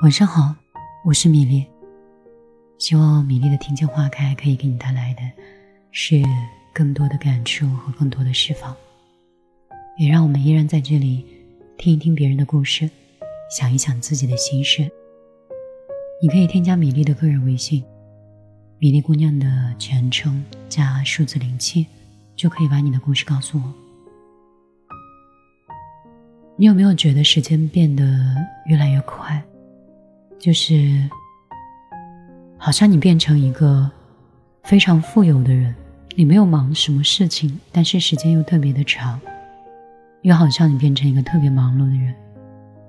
晚上好，我是米粒。希望米粒的听见花开可以给你带来的是更多的感触和更多的释放，也让我们依然在这里听一听别人的故事，想一想自己的心事。你可以添加米粒的个人微信，米粒姑娘的全称加数字零七，就可以把你的故事告诉我。你有没有觉得时间变得越来越快？就是，好像你变成一个非常富有的人，你没有忙什么事情，但是时间又特别的长；又好像你变成一个特别忙碌的人，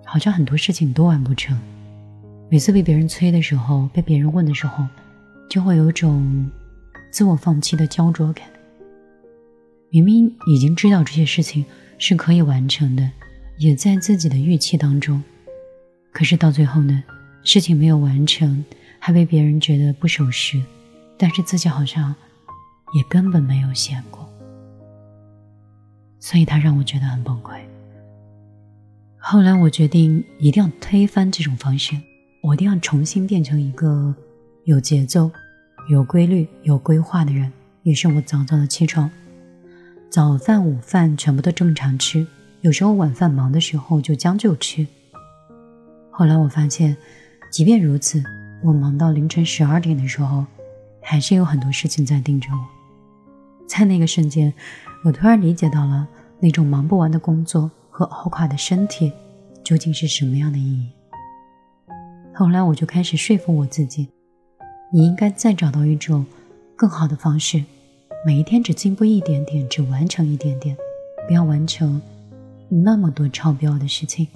好像很多事情都完不成。每次被别人催的时候，被别人问的时候，就会有种自我放弃的焦灼感。明明已经知道这些事情是可以完成的，也在自己的预期当中，可是到最后呢？事情没有完成，还被别人觉得不守时，但是自己好像也根本没有闲过，所以他让我觉得很崩溃。后来我决定一定要推翻这种方式，我一定要重新变成一个有节奏、有规律、有规划的人。于是我早早的起床，早饭、午饭全部都正常吃，有时候晚饭忙的时候就将就吃。后来我发现。即便如此，我忙到凌晨十二点的时候，还是有很多事情在盯着我。在那个瞬间，我突然理解到了那种忙不完的工作和熬垮的身体究竟是什么样的意义。后来，我就开始说服我自己：你应该再找到一种更好的方式，每一天只进步一点点，只完成一点点，不要完成那么多超标的事情。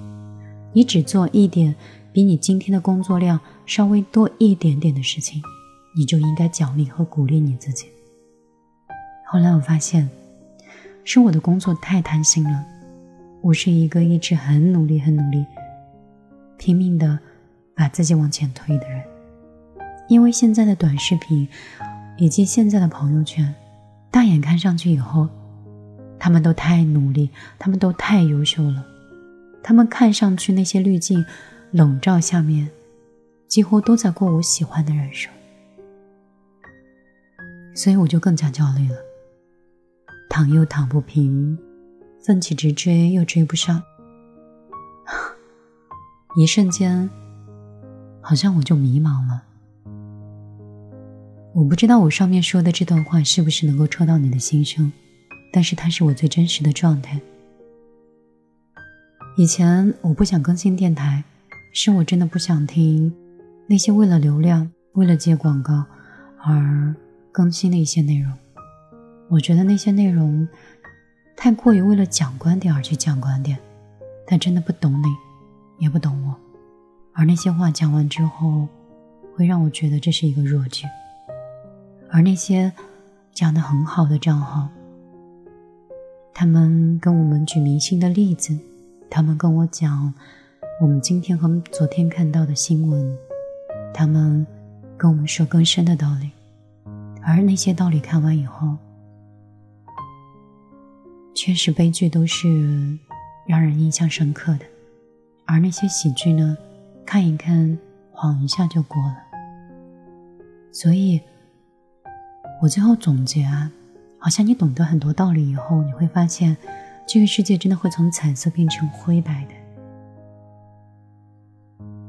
你只做一点。比你今天的工作量稍微多一点点的事情，你就应该奖励和鼓励你自己。后来我发现，是我的工作太贪心了。我是一个一直很努力、很努力、拼命的把自己往前推的人。因为现在的短视频以及现在的朋友圈，大眼看上去以后，他们都太努力，他们都太优秀了，他们看上去那些滤镜。笼罩下面，几乎都在过我喜欢的人生，所以我就更加焦虑了。躺又躺不平，奋起直追又追不上，一瞬间，好像我就迷茫了。我不知道我上面说的这段话是不是能够戳到你的心声，但是它是我最真实的状态。以前我不想更新电台。是我真的不想听那些为了流量、为了接广告而更新的一些内容。我觉得那些内容太过于为了讲观点而去讲观点，他真的不懂你，也不懂我。而那些话讲完之后，会让我觉得这是一个弱剧。而那些讲的很好的账号，他们跟我们举明星的例子，他们跟我讲。我们今天和昨天看到的新闻，他们跟我们说更深的道理，而那些道理看完以后，确实悲剧都是让人印象深刻的，而那些喜剧呢，看一看，晃一下就过了。所以，我最后总结啊，好像你懂得很多道理以后，你会发现，这个世界真的会从彩色变成灰白的。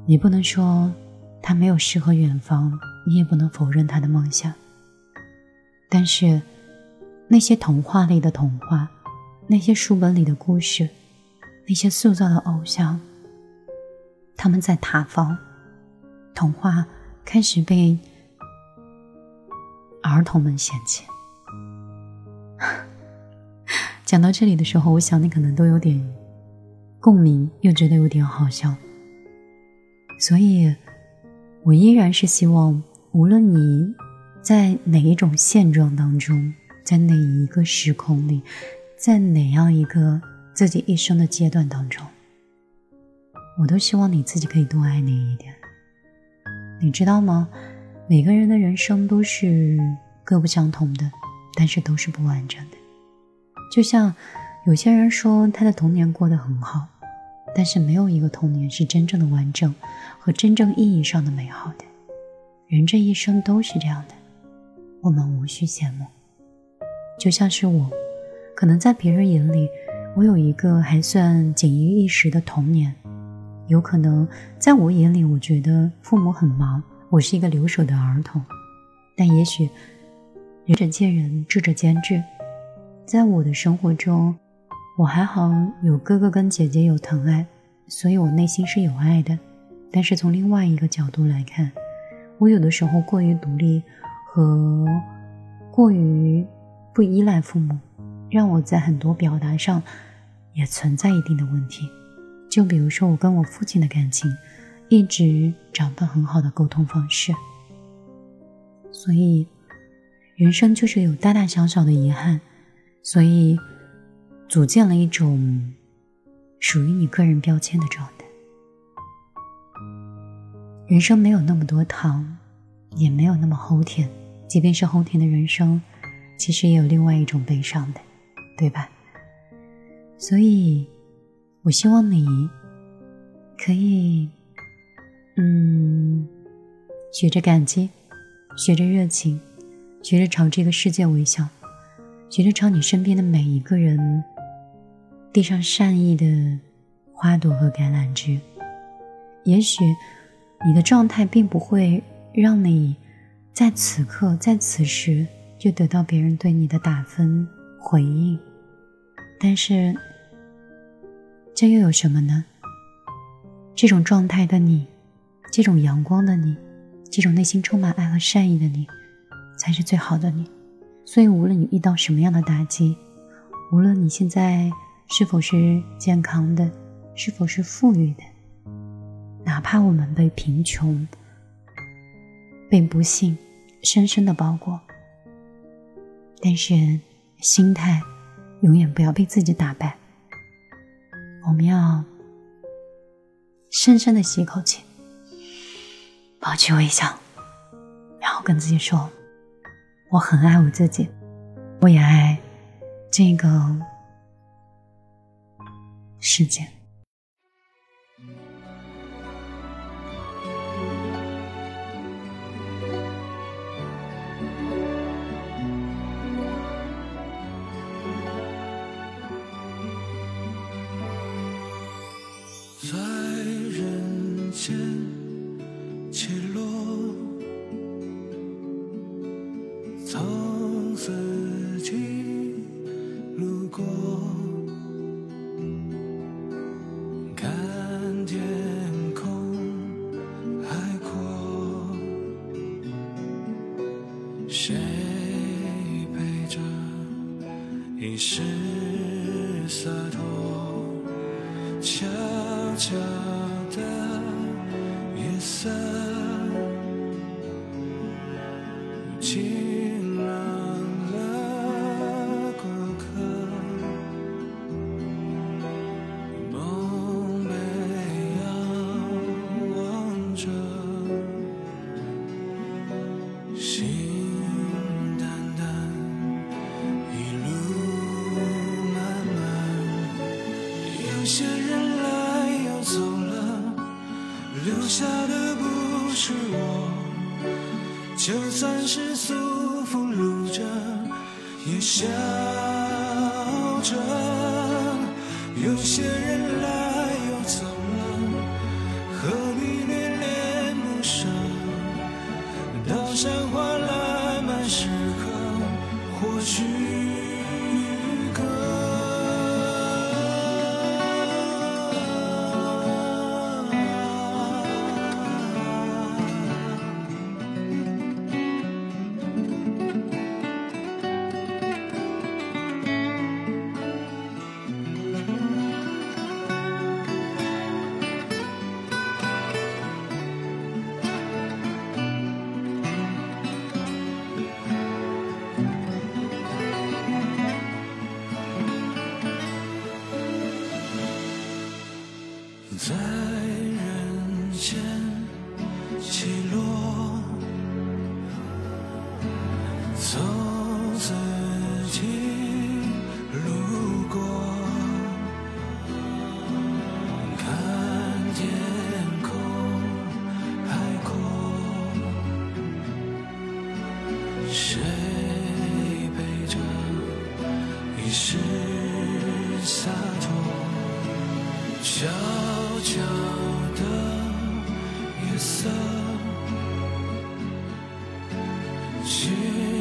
你不能说他没有诗和远方，你也不能否认他的梦想。但是，那些童话里的童话，那些书本里的故事，那些塑造的偶像，他们在塌方，童话开始被儿童们嫌弃。讲到这里的时候，我想你可能都有点共鸣，又觉得有点好笑。所以，我依然是希望，无论你在哪一种现状当中，在哪一个时空里，在哪样一个自己一生的阶段当中，我都希望你自己可以多爱你一点。你知道吗？每个人的人生都是各不相同的，但是都是不完整的。就像有些人说，他的童年过得很好。但是没有一个童年是真正的完整和真正意义上的美好的。人这一生都是这样的，我们无需羡慕。就像是我，可能在别人眼里，我有一个还算锦衣玉食的童年；有可能在我眼里，我觉得父母很忙，我是一个留守的儿童。但也许仁者见仁，智者见智。在我的生活中，我还好有哥哥跟姐姐有疼爱，所以我内心是有爱的。但是从另外一个角度来看，我有的时候过于独立和过于不依赖父母，让我在很多表达上也存在一定的问题。就比如说我跟我父亲的感情，一直找不到很好的沟通方式。所以，人生就是有大大小小的遗憾，所以组建了一种属于你个人标签的状态。人生没有那么多糖，也没有那么齁甜。即便是齁甜的人生，其实也有另外一种悲伤的，对吧？所以，我希望你可以，嗯，学着感激，学着热情，学着朝这个世界微笑，学着朝你身边的每一个人递上善意的花朵和橄榄枝。也许。你的状态并不会让你在此刻在此时就得到别人对你的打分回应，但是这又有什么呢？这种状态的你，这种阳光的你，这种内心充满爱和善意的你，才是最好的你。所以，无论你遇到什么样的打击，无论你现在是否是健康的，是否是富裕的。哪怕我们被贫穷、被不幸深深的包裹，但是心态永远不要被自己打败。我们要深深的吸一口气，保持微笑，然后跟自己说：“我很爱我自己，我也爱这个世界。”夜就算是束缚路着，也笑着。有些人来起落从自己路过，看天空海阔，谁陪着？于是洒脱，小小的夜色。是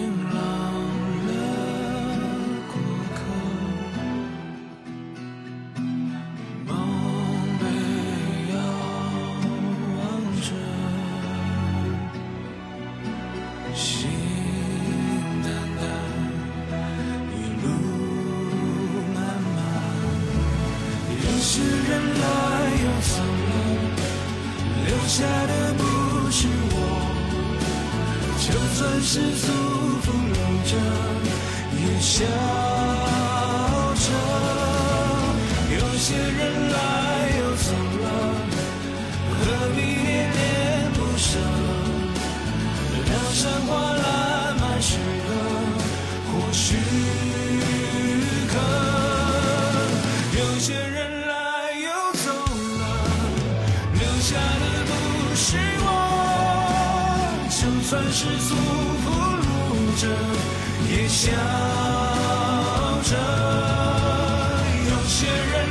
是束缚笼着也想算是祖国路者，也笑着。有些人。